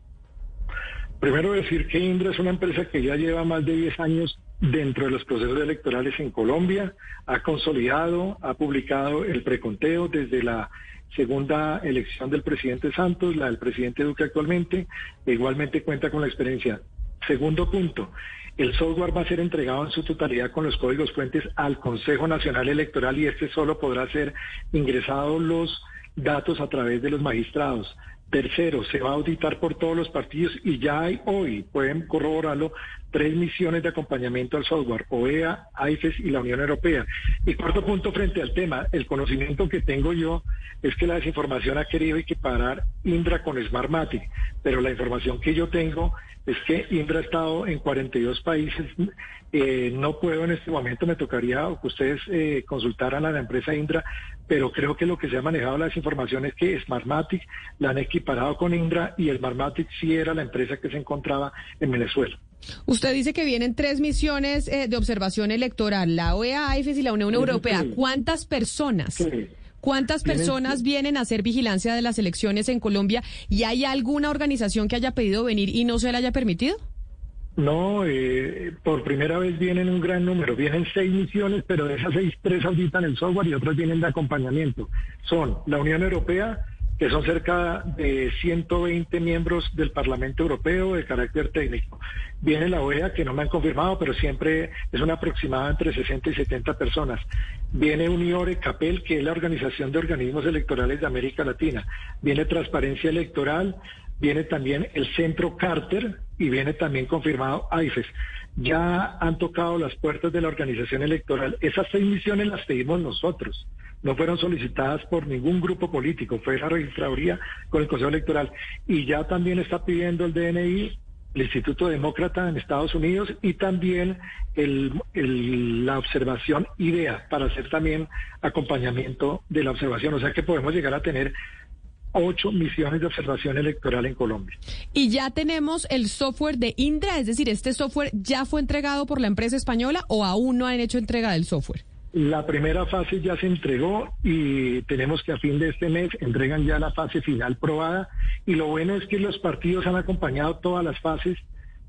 Primero decir que Indra es una empresa que ya lleva más de 10 años dentro de los procesos electorales en Colombia, ha consolidado, ha publicado el preconteo desde la segunda elección del presidente Santos, la del presidente Duque actualmente, e igualmente cuenta con la experiencia. Segundo punto, el software va a ser entregado en su totalidad con los códigos fuentes al Consejo Nacional Electoral y este solo podrá ser ingresado los datos a través de los magistrados. Tercero, se va a auditar por todos los partidos y ya hay hoy, pueden corroborarlo, tres misiones de acompañamiento al software, OEA, IFES y la Unión Europea. Y cuarto punto frente al tema, el conocimiento que tengo yo es que la desinformación ha querido equiparar Indra con Smartmatic, pero la información que yo tengo es que Indra ha estado en 42 países. Eh, no puedo en este momento, me tocaría que ustedes eh, consultaran a la empresa Indra, pero creo que lo que se ha manejado la desinformación es que Smartmatic la han equiparado con Indra y Smartmatic sí era la empresa que se encontraba en Venezuela. Usted dice que vienen tres misiones eh, de observación electoral, la OEA, IFES y la Unión Europea. ¿Cuántas personas? ¿Cuántas personas vienen a hacer vigilancia de las elecciones en Colombia? ¿Y hay alguna organización que haya pedido venir y no se le haya permitido? No, eh, por primera vez vienen un gran número. Vienen seis misiones, pero de esas seis, tres auditan el software y otros vienen de acompañamiento. Son la Unión Europea, que son cerca de 120 miembros del Parlamento Europeo de carácter técnico. Viene la OEA, que no me han confirmado, pero siempre es una aproximada entre 60 y 70 personas. Viene Uniore Capel, que es la Organización de Organismos Electorales de América Latina. Viene Transparencia Electoral, viene también el Centro Carter y viene también confirmado AIFES. Ya han tocado las puertas de la organización electoral. Esas seis misiones las pedimos nosotros no fueron solicitadas por ningún grupo político, fue la registraduría con el Consejo Electoral. Y ya también está pidiendo el DNI, el Instituto Demócrata en Estados Unidos y también la observación IDEA para hacer también acompañamiento de la observación. O sea que podemos llegar a tener ocho misiones de observación electoral en Colombia. Y ya tenemos el software de Indra, es decir, ¿este software ya fue entregado por la empresa española o aún no han hecho entrega del software? La primera fase ya se entregó y tenemos que a fin de este mes entregan ya la fase final probada. Y lo bueno es que los partidos han acompañado todas las fases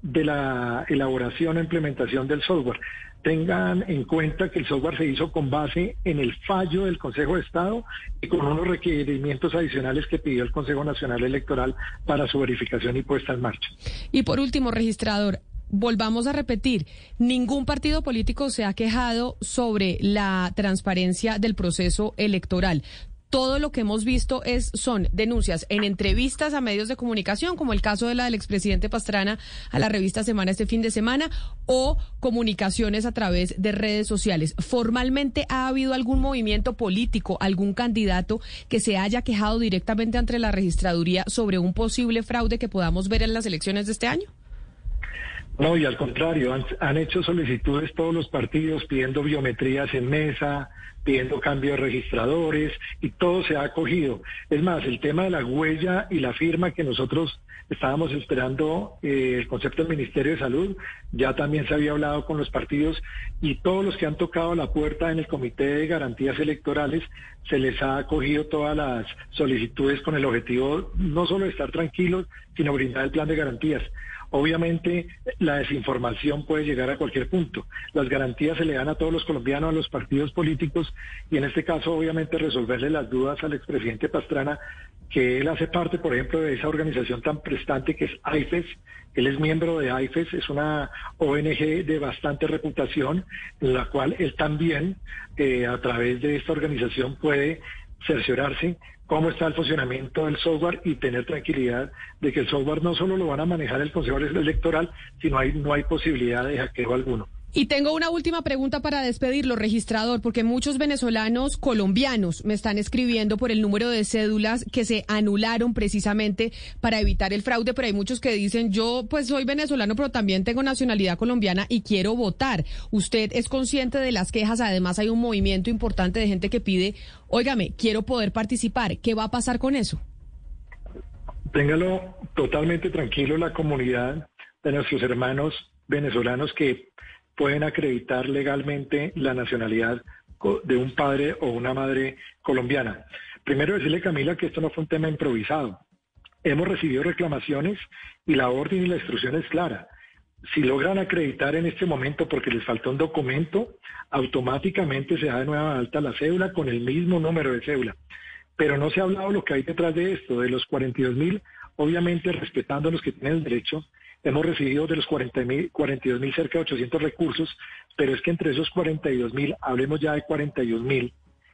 de la elaboración e implementación del software. Tengan en cuenta que el software se hizo con base en el fallo del Consejo de Estado y con unos requerimientos adicionales que pidió el Consejo Nacional Electoral para su verificación y puesta en marcha. Y por último, registrador, volvamos a repetir, ningún partido político se ha quejado sobre la transparencia del proceso electoral todo lo que hemos visto es son denuncias en entrevistas a medios de comunicación, como el caso de la del expresidente Pastrana a la revista Semana este fin de semana, o comunicaciones a través de redes sociales. ¿Formalmente ha habido algún movimiento político, algún candidato que se haya quejado directamente ante la registraduría sobre un posible fraude que podamos ver en las elecciones de este año? No, y al contrario, han, hecho solicitudes todos los partidos pidiendo biometrías en mesa, pidiendo cambio de registradores y todo se ha acogido. Es más, el tema de la huella y la firma que nosotros estábamos esperando eh, el concepto del Ministerio de Salud, ya también se había hablado con los partidos y todos los que han tocado la puerta en el Comité de Garantías Electorales se les ha acogido todas las solicitudes con el objetivo no solo de estar tranquilos, sino brindar el plan de garantías. Obviamente la desinformación puede llegar a cualquier punto. Las garantías se le dan a todos los colombianos, a los partidos políticos y en este caso obviamente resolverle las dudas al expresidente Pastrana, que él hace parte, por ejemplo, de esa organización tan prestante que es AIFES. Él es miembro de AIFES, es una ONG de bastante reputación, en la cual él también, eh, a través de esta organización, puede cerciorarse cómo está el funcionamiento del software y tener tranquilidad de que el software no solo lo van a manejar el Consejo Electoral, sino hay, no hay posibilidad de hackeo alguno. Y tengo una última pregunta para despedirlo, registrador, porque muchos venezolanos colombianos me están escribiendo por el número de cédulas que se anularon precisamente para evitar el fraude, pero hay muchos que dicen, yo pues soy venezolano, pero también tengo nacionalidad colombiana y quiero votar. ¿Usted es consciente de las quejas? Además hay un movimiento importante de gente que pide, óigame, quiero poder participar. ¿Qué va a pasar con eso? Téngalo totalmente tranquilo la comunidad de nuestros hermanos venezolanos que pueden acreditar legalmente la nacionalidad de un padre o una madre colombiana. Primero decirle, Camila, que esto no fue un tema improvisado. Hemos recibido reclamaciones y la orden y la instrucción es clara. Si logran acreditar en este momento porque les faltó un documento, automáticamente se da de nueva alta la cédula con el mismo número de cédula. Pero no se ha hablado lo que hay detrás de esto, de los 42 mil, obviamente respetando a los que tienen el derecho, Hemos recibido de los 40 42 mil cerca de 800 recursos, pero es que entre esos 42 mil, hablemos ya de 41 mil,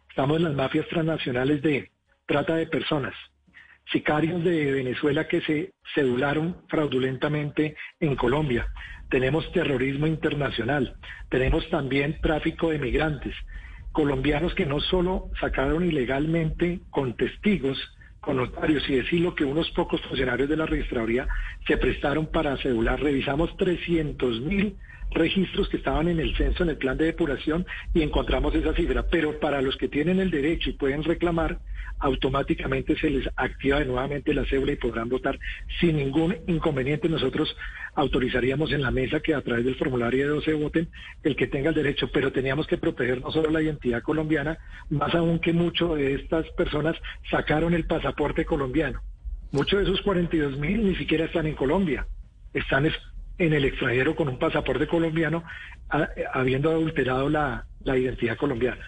estamos en las mafias transnacionales de trata de personas, sicarios de Venezuela que se cedularon fraudulentamente en Colombia. Tenemos terrorismo internacional, tenemos también tráfico de migrantes, colombianos que no solo sacaron ilegalmente con testigos, con notarios y decirlo que unos pocos funcionarios de la registraduría se prestaron para cedular. Revisamos 300 mil registros que estaban en el censo, en el plan de depuración, y encontramos esa cifra. Pero para los que tienen el derecho y pueden reclamar, automáticamente se les activa de nuevamente la cédula y podrán votar sin ningún inconveniente. Nosotros autorizaríamos en la mesa que a través del formulario de 12 voten el que tenga el derecho, pero teníamos que proteger no solo la identidad colombiana, más aún que muchos de estas personas sacaron el pasaporte colombiano. Muchos de esos 42 mil ni siquiera están en Colombia, están en el extranjero con un pasaporte colombiano, habiendo adulterado la, la identidad colombiana.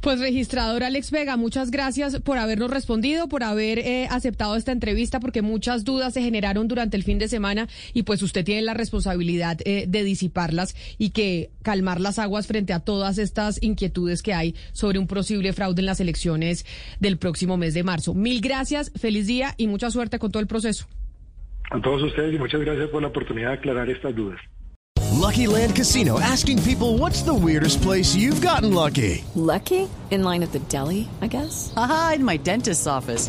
Pues registrador Alex Vega, muchas gracias por habernos respondido, por haber eh, aceptado esta entrevista, porque muchas dudas se generaron durante el fin de semana y pues usted tiene la responsabilidad eh, de disiparlas y que calmar las aguas frente a todas estas inquietudes que hay sobre un posible fraude en las elecciones del próximo mes de marzo. Mil gracias, feliz día y mucha suerte con todo el proceso. A todos ustedes y muchas gracias por la oportunidad de aclarar estas dudas. Lucky Land Casino asking people what's the weirdest place you've gotten lucky? Lucky? In line at the deli, I guess. Aha, in my dentist's office.